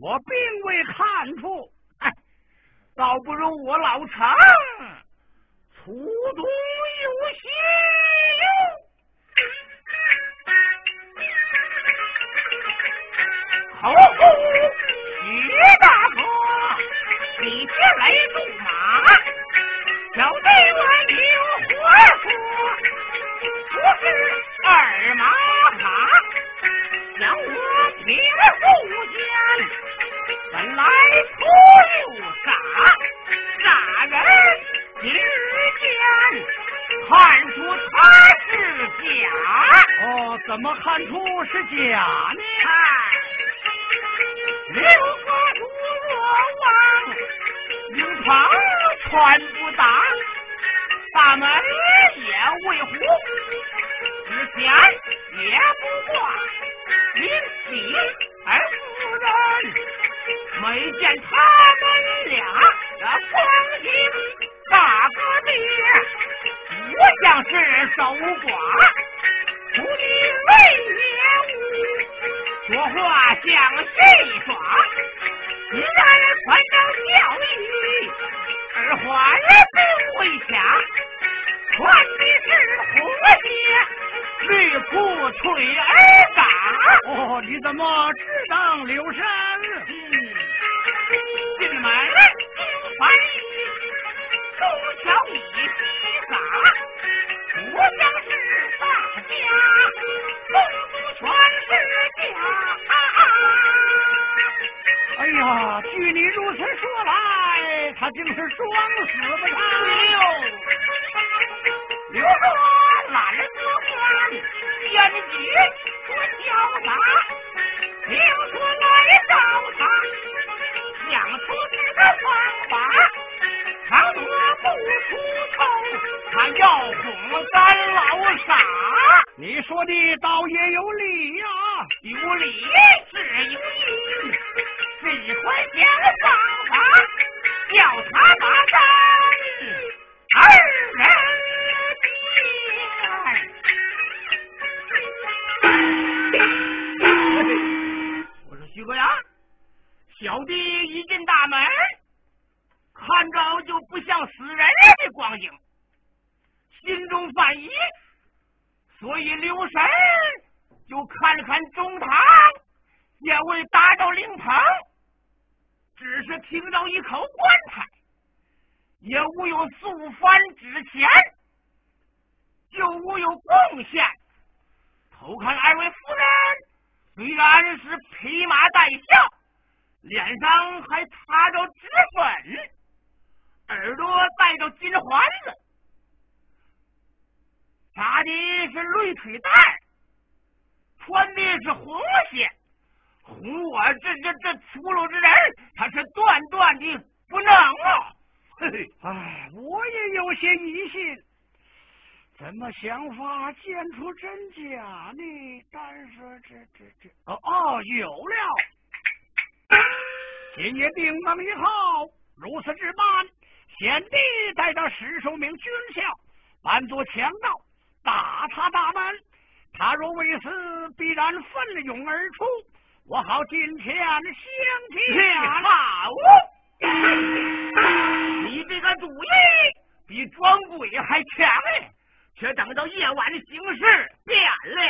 我并未看出。哎，倒不如我老常粗中有细哟。口呼徐大哥，你前来驻马，小弟我有话说，不是二马卡，想我平素间，本来粗又傻，傻人今日见，看出他是假。哦，怎么看出是假呢？刘哥主若望，营房穿不打，大门也未糊，之前也不挂，临喜而夫人没见他们俩这光景，大哥爹不像是守寡，徒弟为业务。说话像戏耍，既然传道教义，二话也不会下，穿的是红鞋，绿裤吹儿嘎。哦，你怎么只当留神？进门听翻译，东瞧一西撒，不像是大家，公主全是假。哎呀，据你如此说来，他竟是装死不成？说的倒也有理呀，有理必然奋勇而出。我好金钱相见。好，你这个主意比装鬼还强哎！却等到夜晚的形势变了，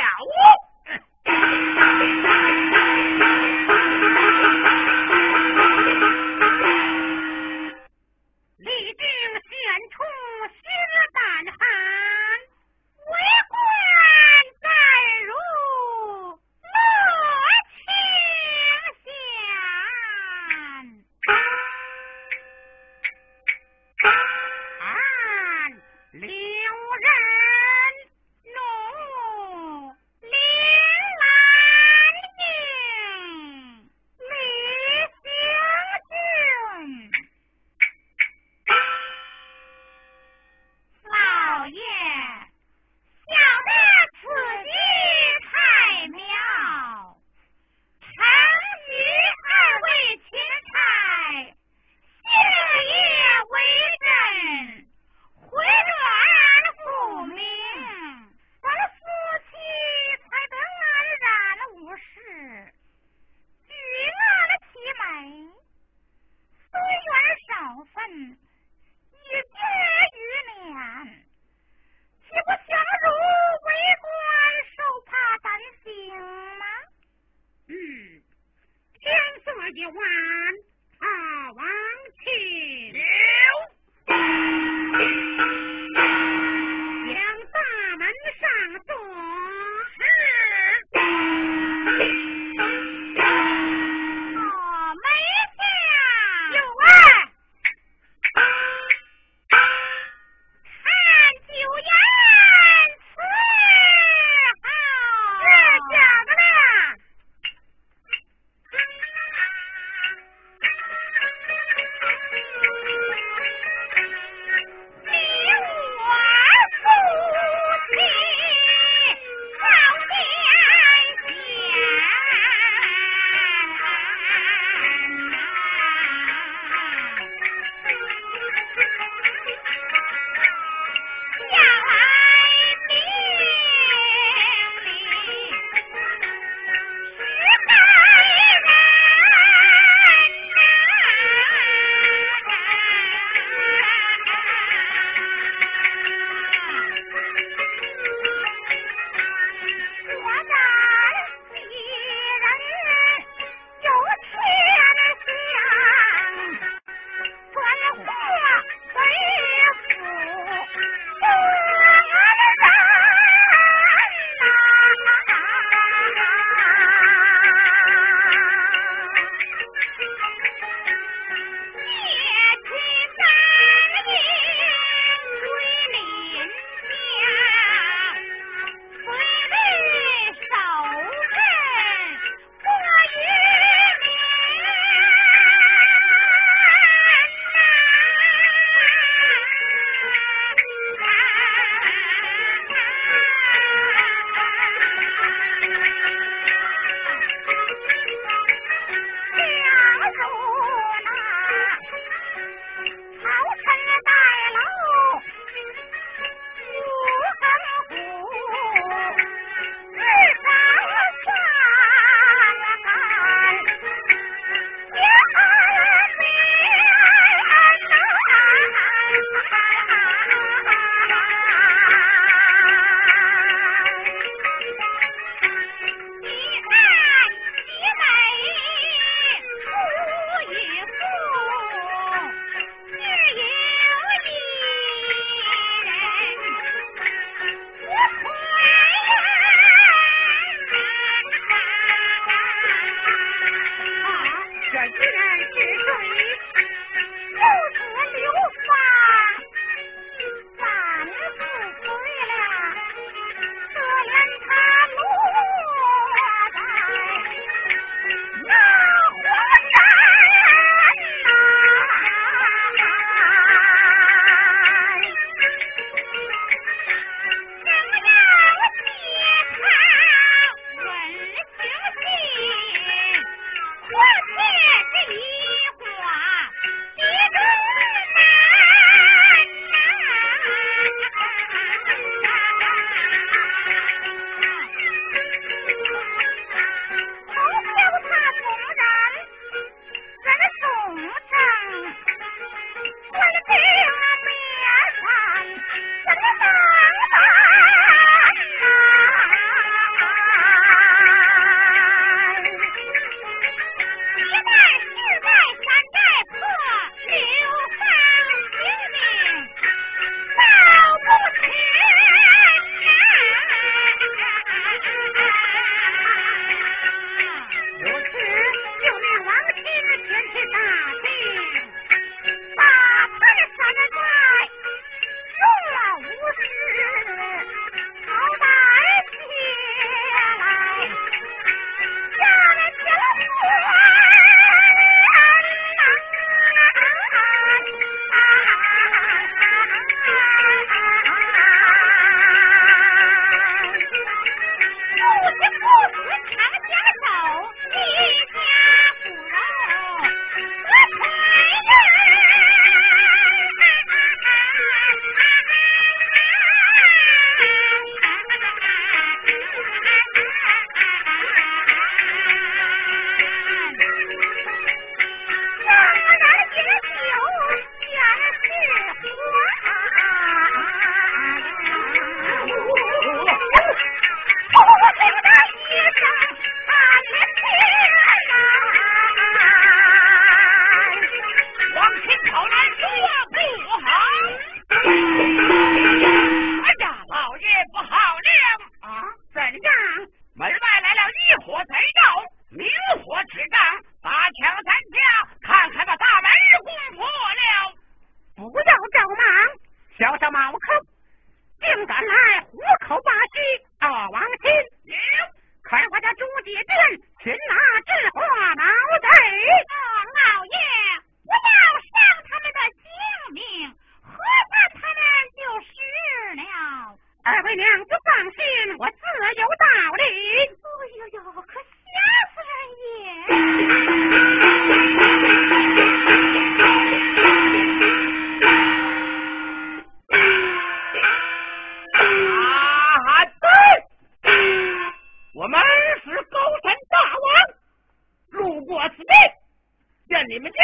你们家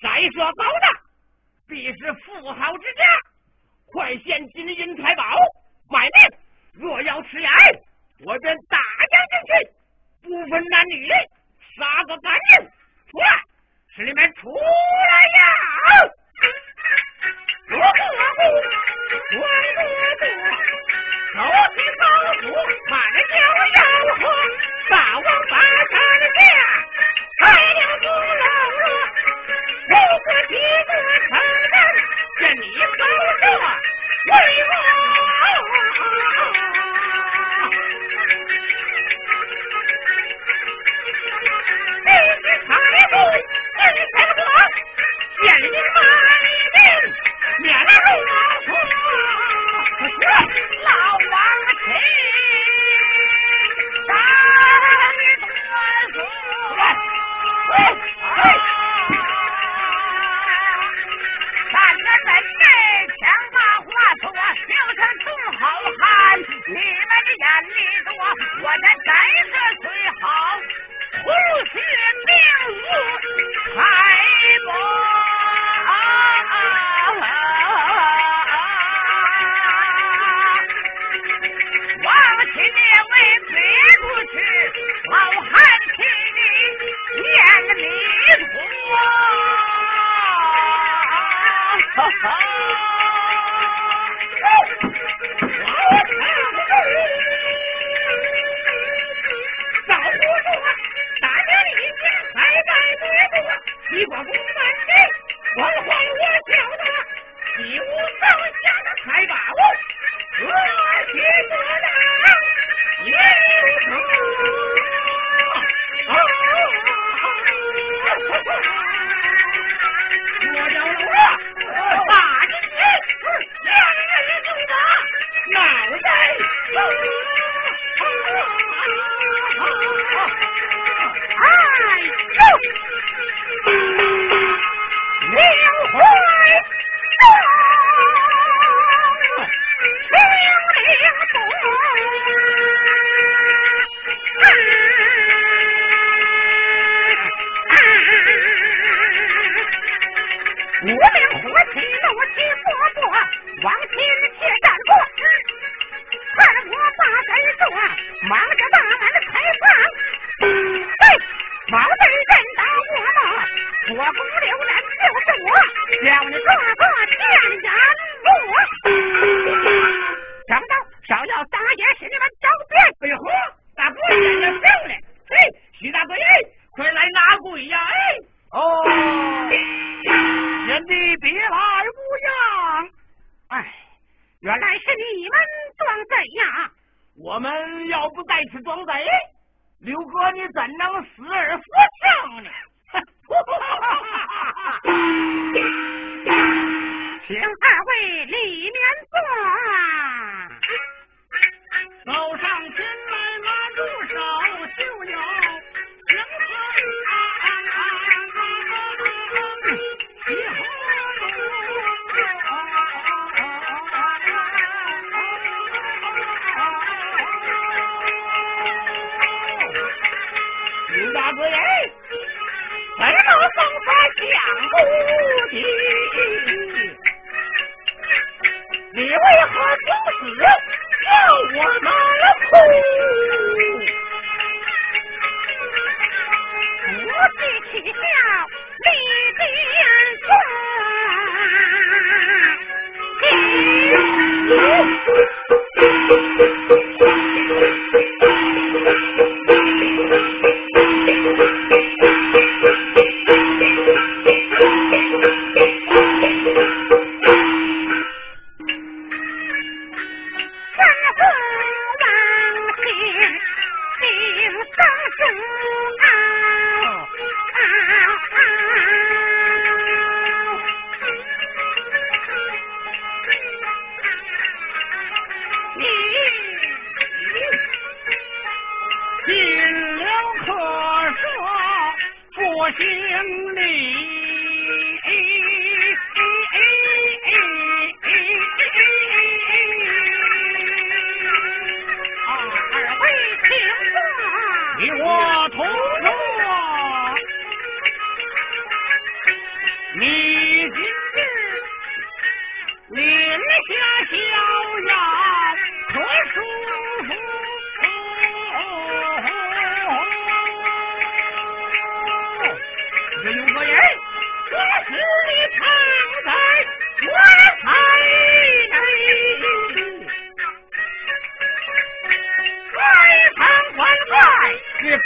宅舍高大，必是富豪之家，快献金银财宝。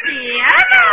别闹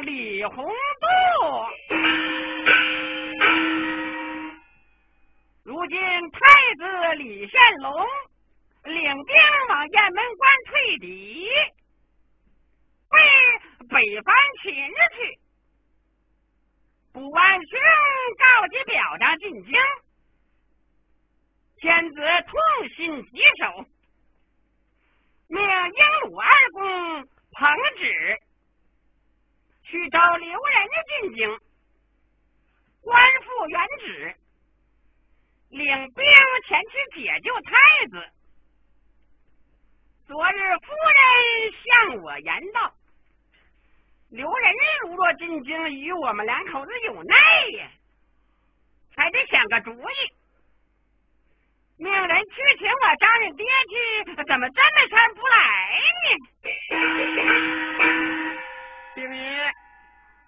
李洪度，如今太子李献龙领兵往雁门关退敌，被北番擒去。卜万雄告急表彰进京，天子痛心疾首，命英鲁二公彭旨去找刘仁进京，官复原职，领兵前去解救太子。昨日夫人向我言道。刘仁如若进京，与我们两口子有难呀，还得想个主意。命人去请我丈人爹去，怎么这么天不来呢？丁爷，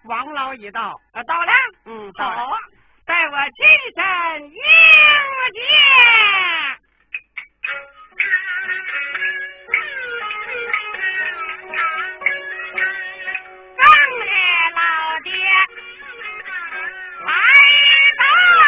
王老已到，啊到了，嗯，好，待我亲身迎接，正老爹来到了，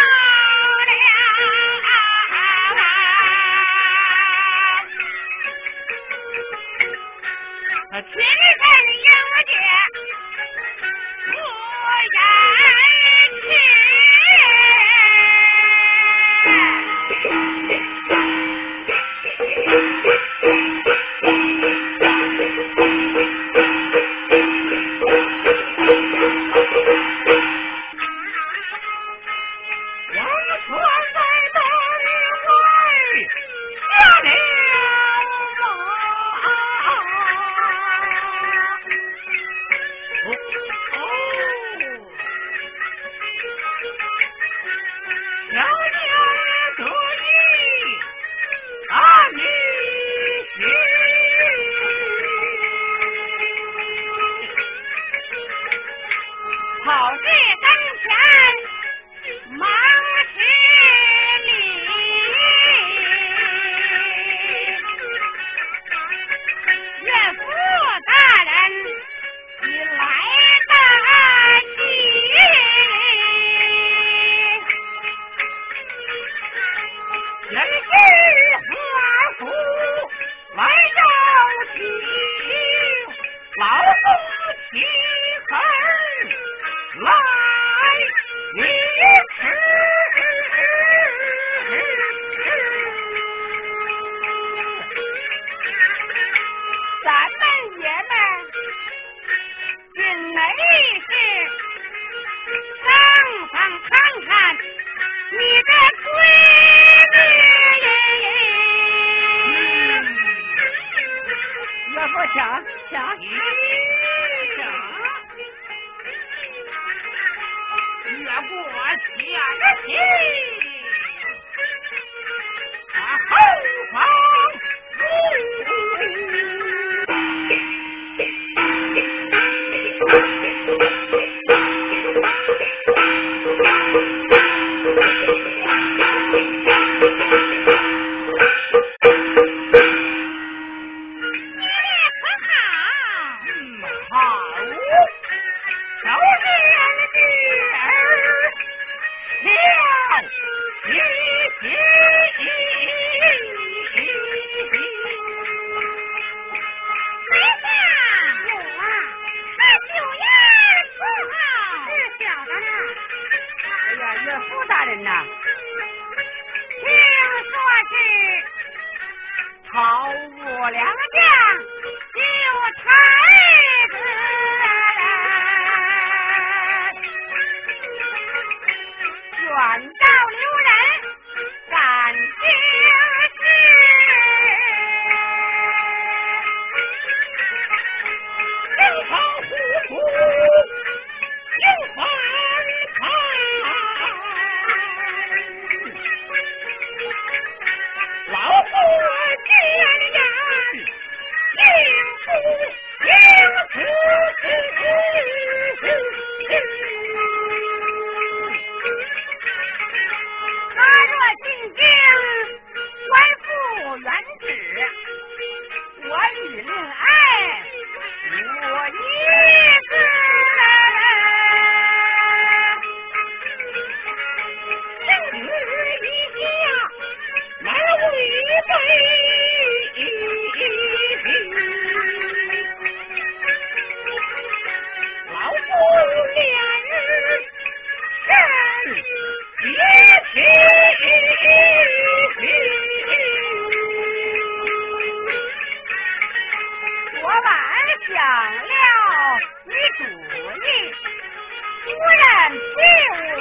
谢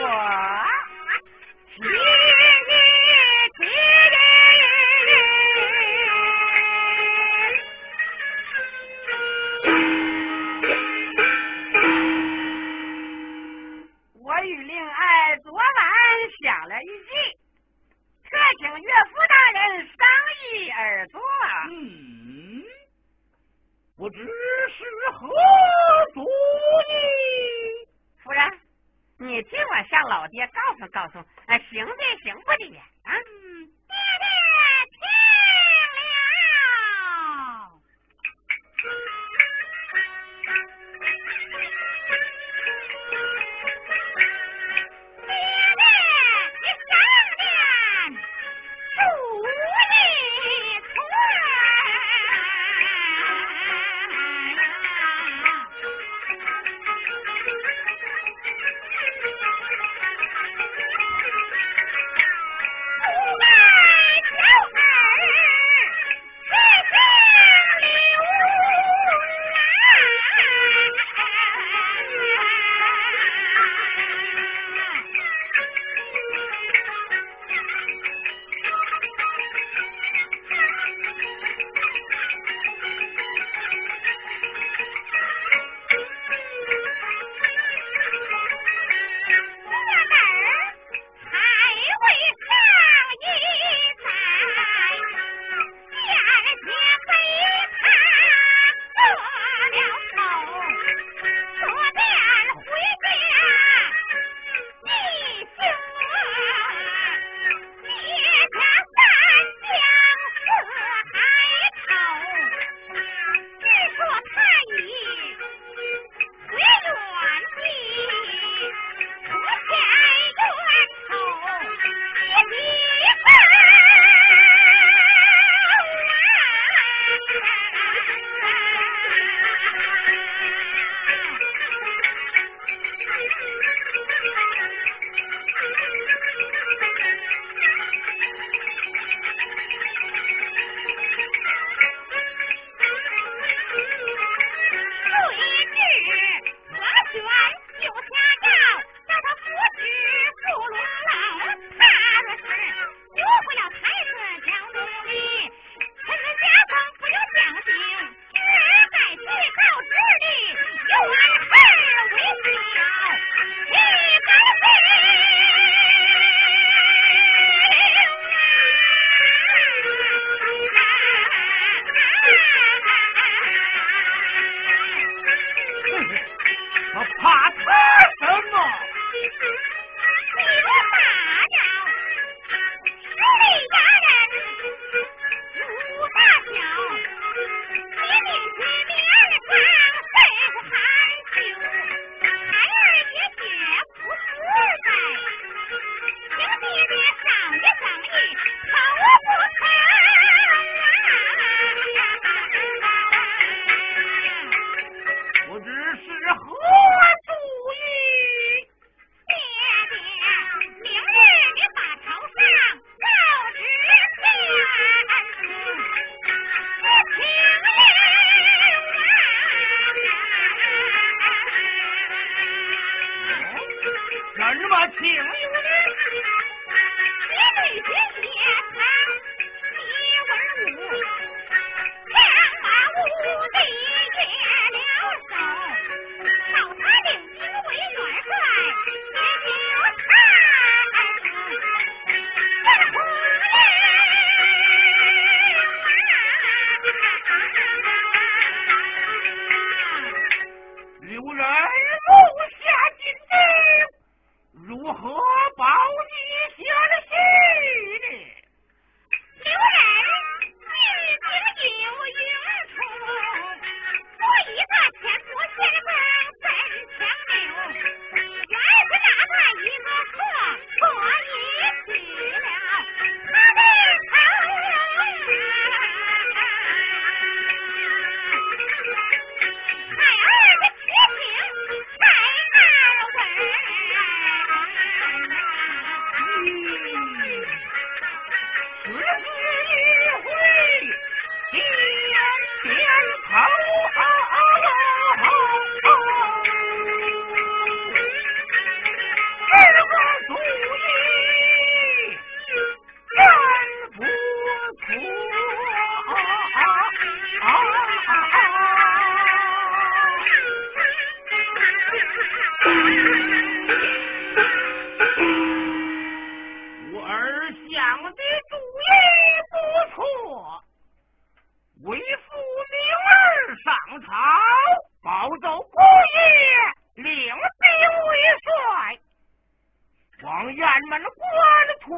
谢。命令我的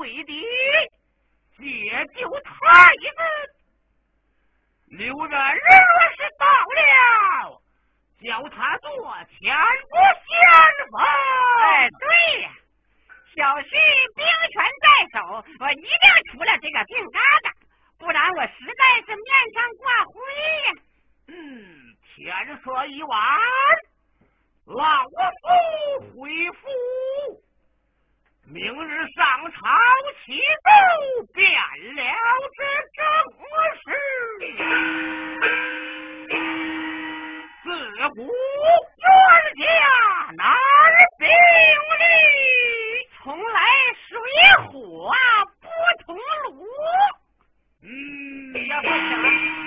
官退敌，解救太子。刘元若是到了，叫他做千古先锋。哎，对呀，小婿兵权在手，我一定出了这个病疙瘩，不然我实在是面上挂灰呀。嗯，天色已晚，老夫回府。明日上朝启奏，变了这正事。自古冤家难并立，从来水火不同路。嗯，这不行。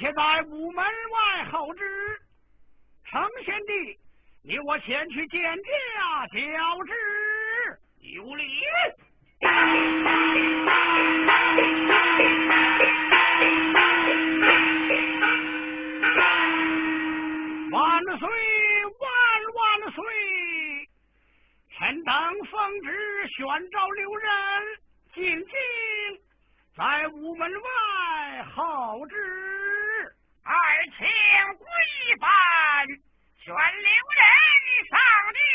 且在午门外候旨。程贤弟，你我前去见驾交之。有礼。万岁，万万岁！臣等奉旨宣召刘仁进京，在午门外候旨。二请归范全留人上殿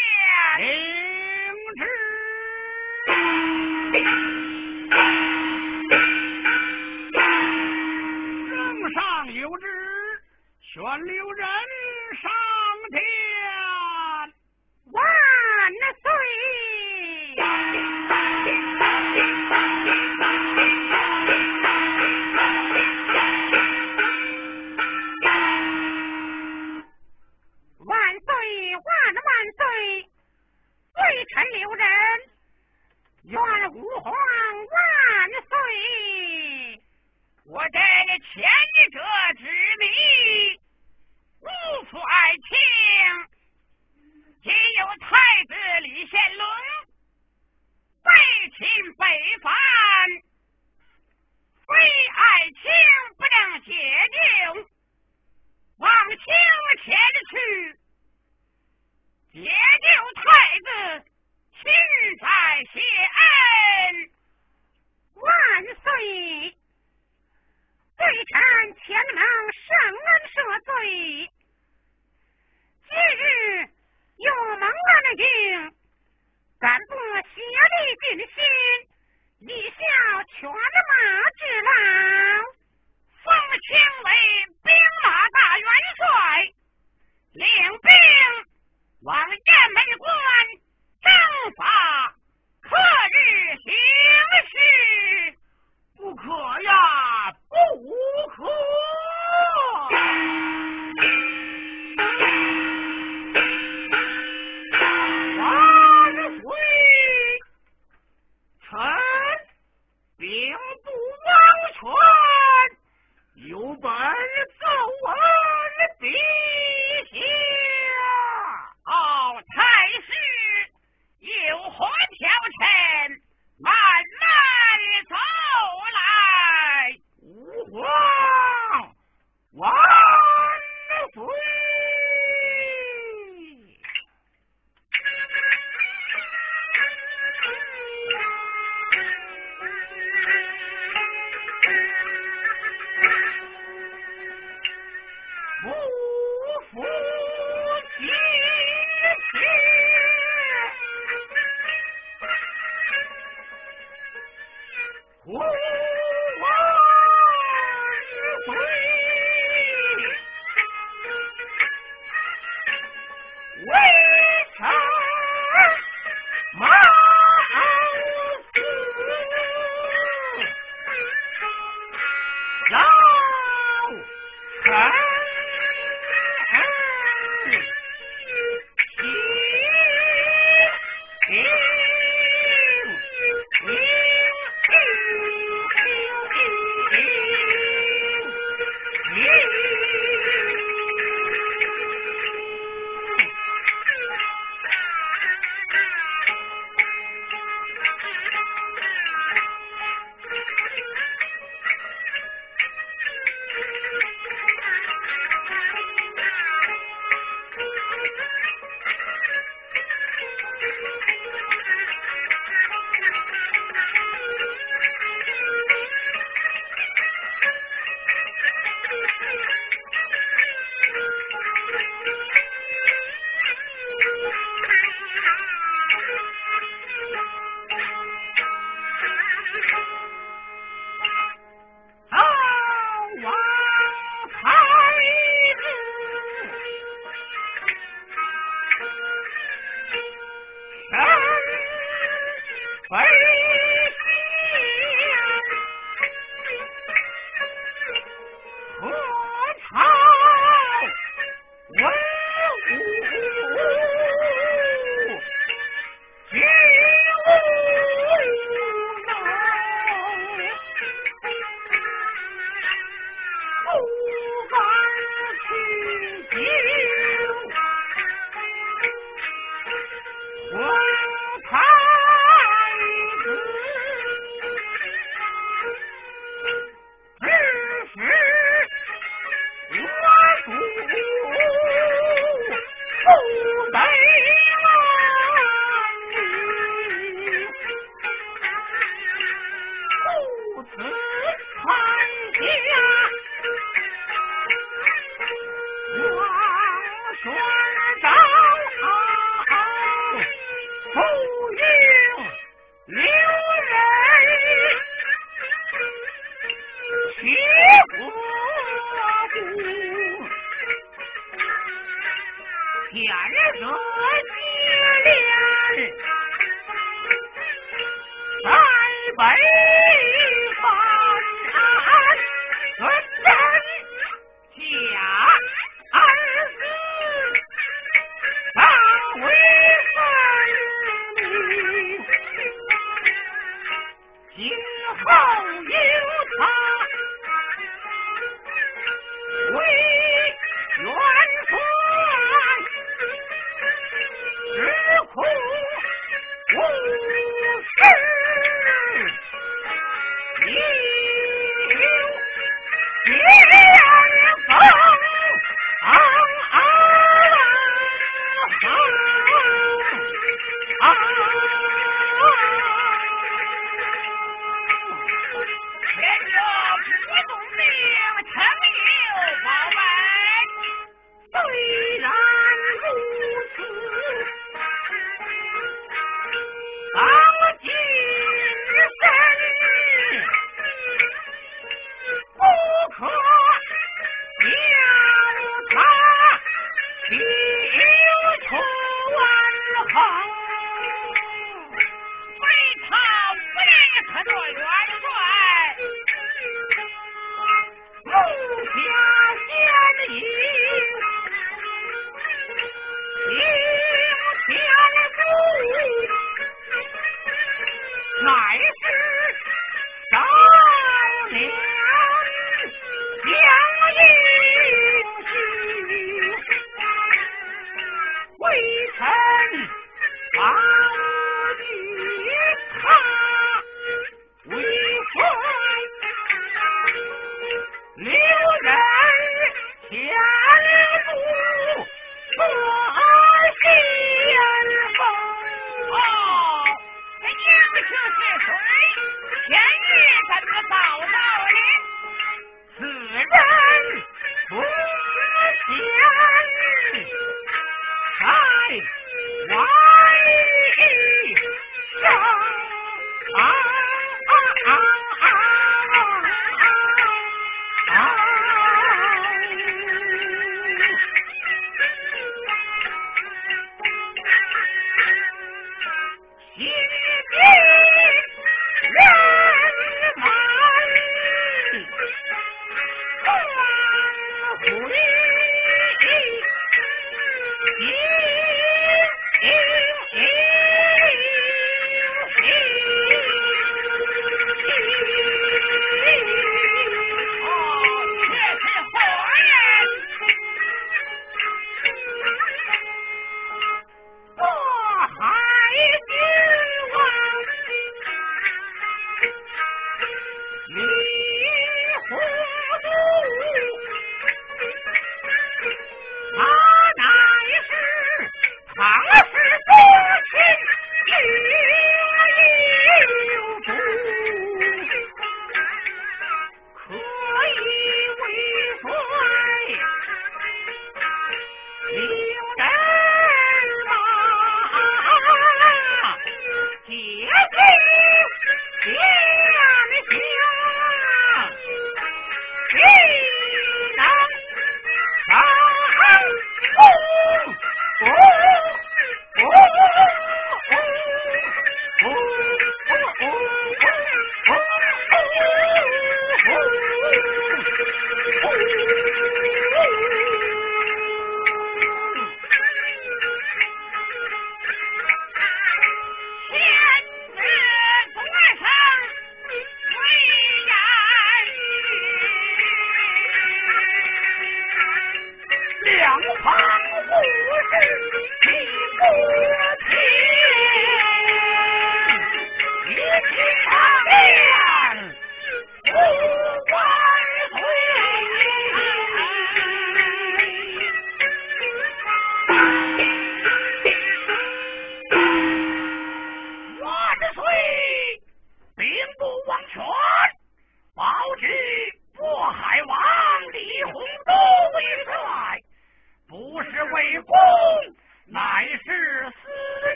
不王权，有本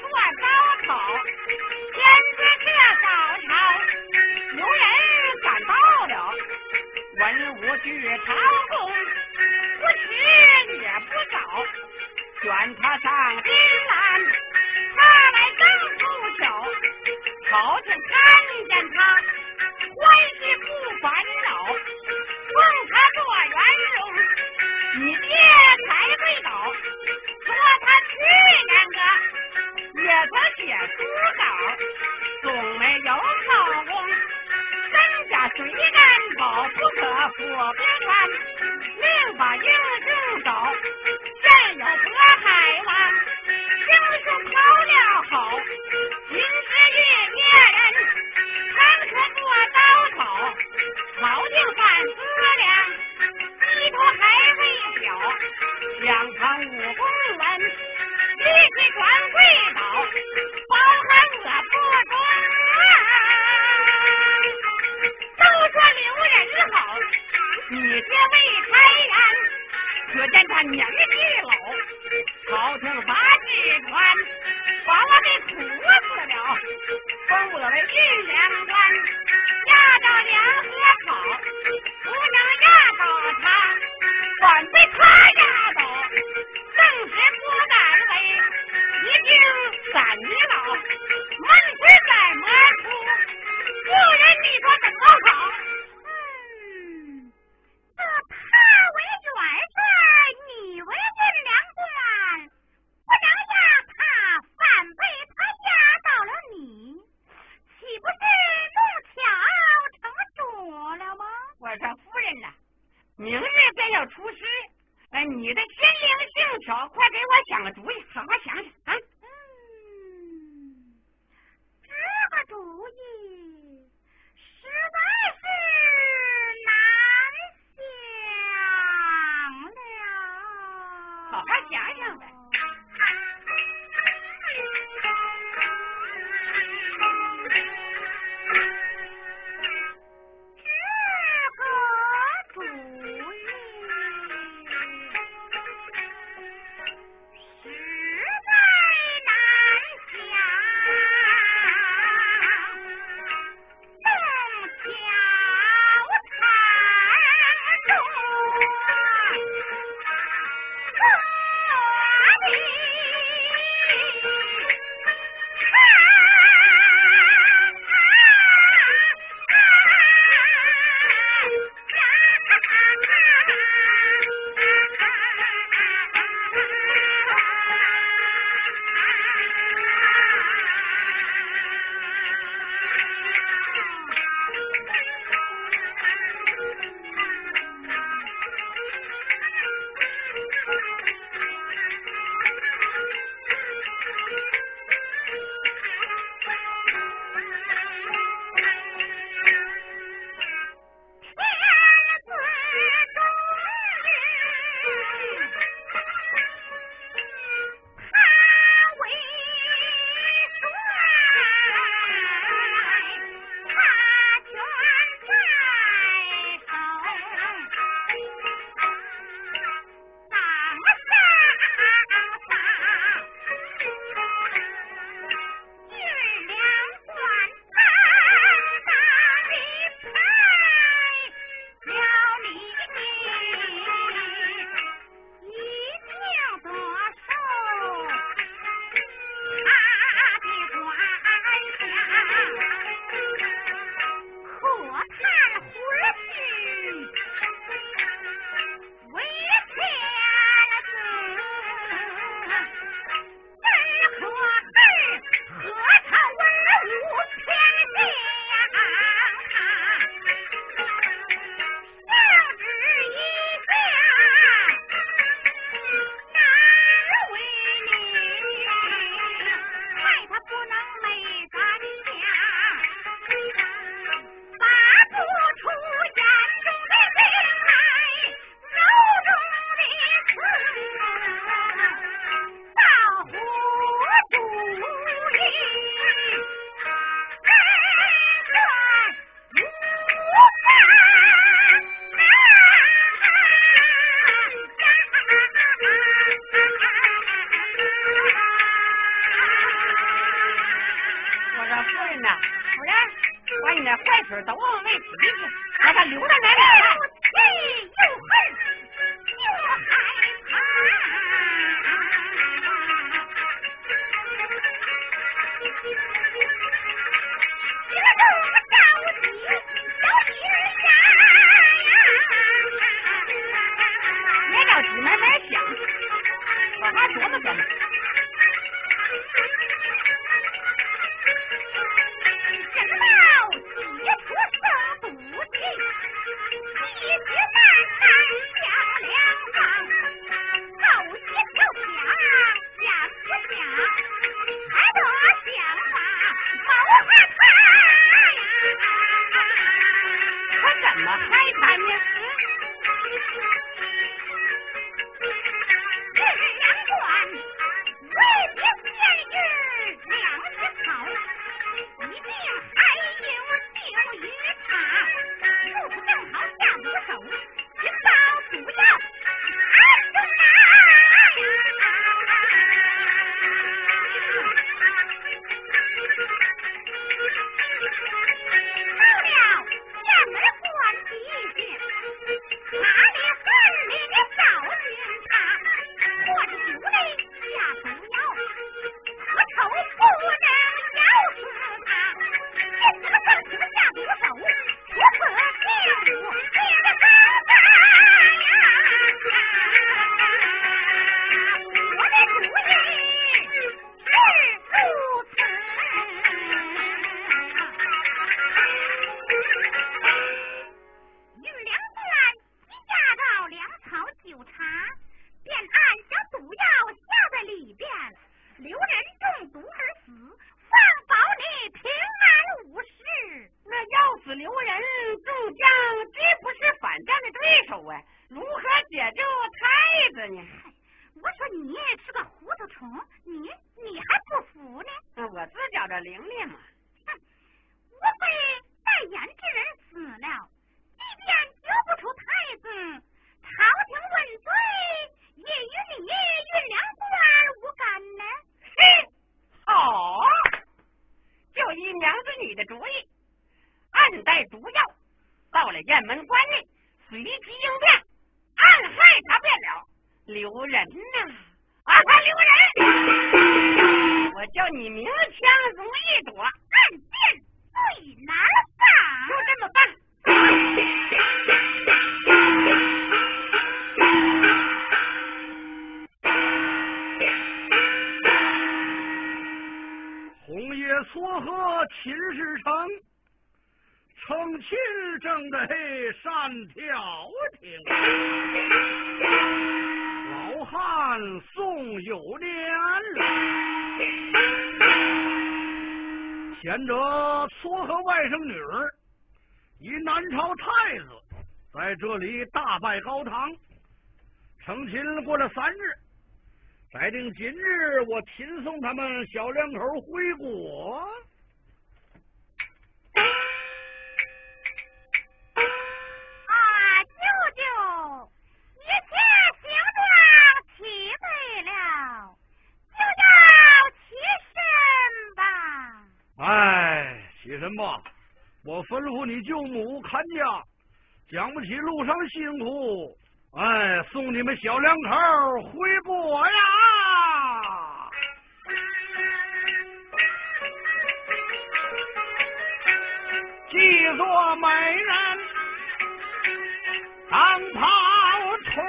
做烧烤天天这早朝有人赶到了文武举朝宫不迟也不早选他上京来我说：“夫人呐，明日便要出师。哎，你的心灵性巧，快给我想个主意，好好想想啊！”嗯，这个主意实在是难想了。好好想想。雁门关内，随即应，高堂。成亲过了三日，再定今日我亲送他们小两口回国。啊，舅舅，一切行装齐备了，就要起身吧哎，起身吧！我吩咐你舅母看家，讲不起路上辛苦。哎，送你们小两口回国呀！记作美人当跑腿。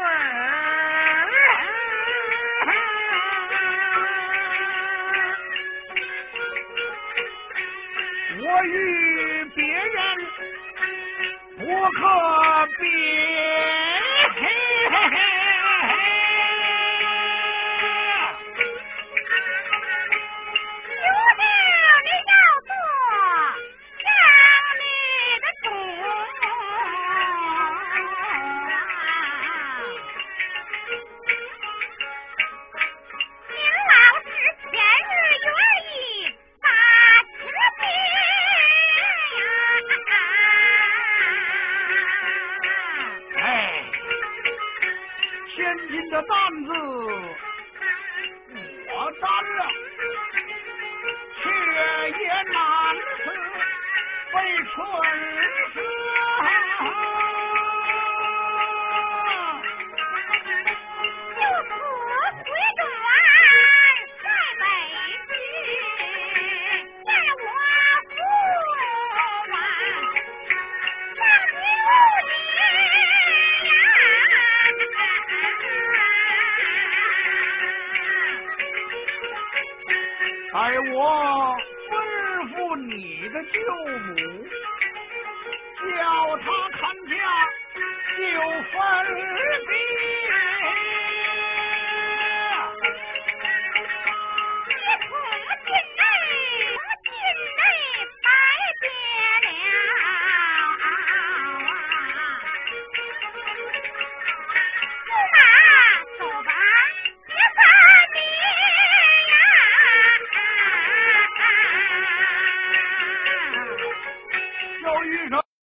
我与不可比。